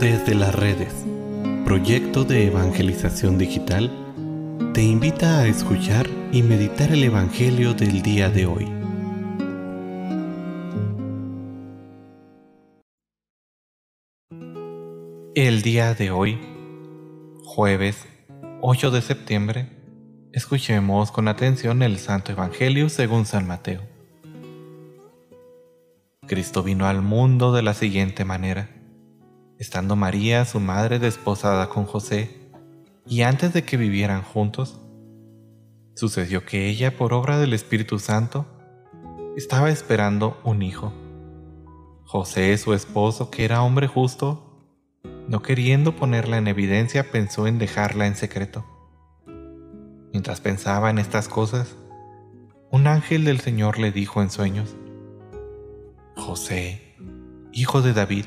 Desde las redes, proyecto de evangelización digital, te invita a escuchar y meditar el Evangelio del día de hoy. El día de hoy, jueves 8 de septiembre, escuchemos con atención el Santo Evangelio según San Mateo. Cristo vino al mundo de la siguiente manera estando María, su madre, desposada con José, y antes de que vivieran juntos, sucedió que ella, por obra del Espíritu Santo, estaba esperando un hijo. José, su esposo, que era hombre justo, no queriendo ponerla en evidencia, pensó en dejarla en secreto. Mientras pensaba en estas cosas, un ángel del Señor le dijo en sueños, José, hijo de David,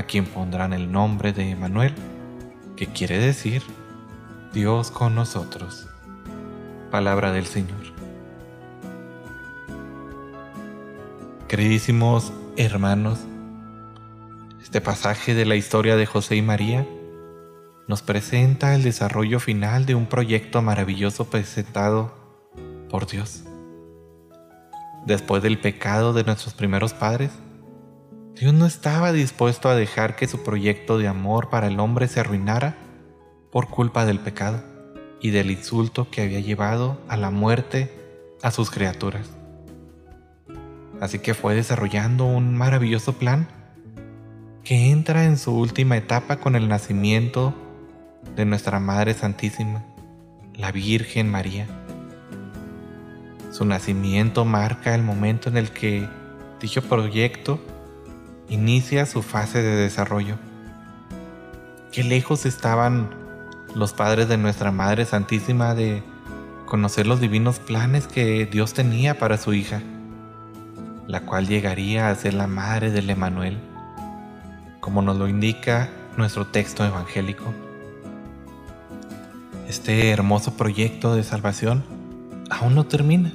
a quien pondrán el nombre de Emanuel, que quiere decir Dios con nosotros. Palabra del Señor. Queridísimos hermanos, este pasaje de la historia de José y María nos presenta el desarrollo final de un proyecto maravilloso presentado por Dios. Después del pecado de nuestros primeros padres, Dios no estaba dispuesto a dejar que su proyecto de amor para el hombre se arruinara por culpa del pecado y del insulto que había llevado a la muerte a sus criaturas. Así que fue desarrollando un maravilloso plan que entra en su última etapa con el nacimiento de nuestra Madre Santísima, la Virgen María. Su nacimiento marca el momento en el que dicho proyecto inicia su fase de desarrollo. Qué lejos estaban los padres de nuestra Madre Santísima de conocer los divinos planes que Dios tenía para su hija, la cual llegaría a ser la madre del Emanuel, como nos lo indica nuestro texto evangélico. Este hermoso proyecto de salvación aún no termina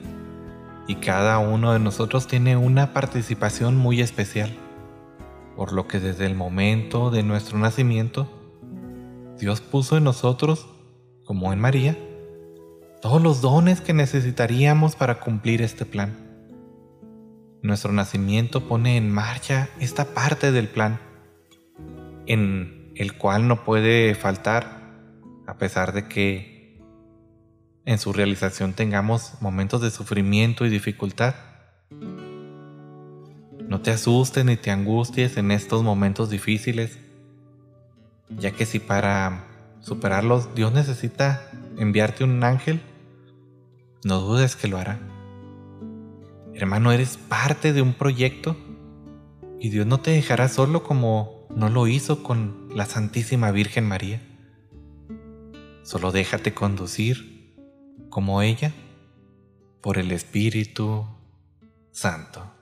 y cada uno de nosotros tiene una participación muy especial por lo que desde el momento de nuestro nacimiento, Dios puso en nosotros, como en María, todos los dones que necesitaríamos para cumplir este plan. Nuestro nacimiento pone en marcha esta parte del plan, en el cual no puede faltar, a pesar de que en su realización tengamos momentos de sufrimiento y dificultad, no te asustes ni te angusties en estos momentos difíciles, ya que si para superarlos Dios necesita enviarte un ángel, no dudes que lo hará. Hermano, eres parte de un proyecto y Dios no te dejará solo como no lo hizo con la Santísima Virgen María. Solo déjate conducir como ella por el Espíritu Santo.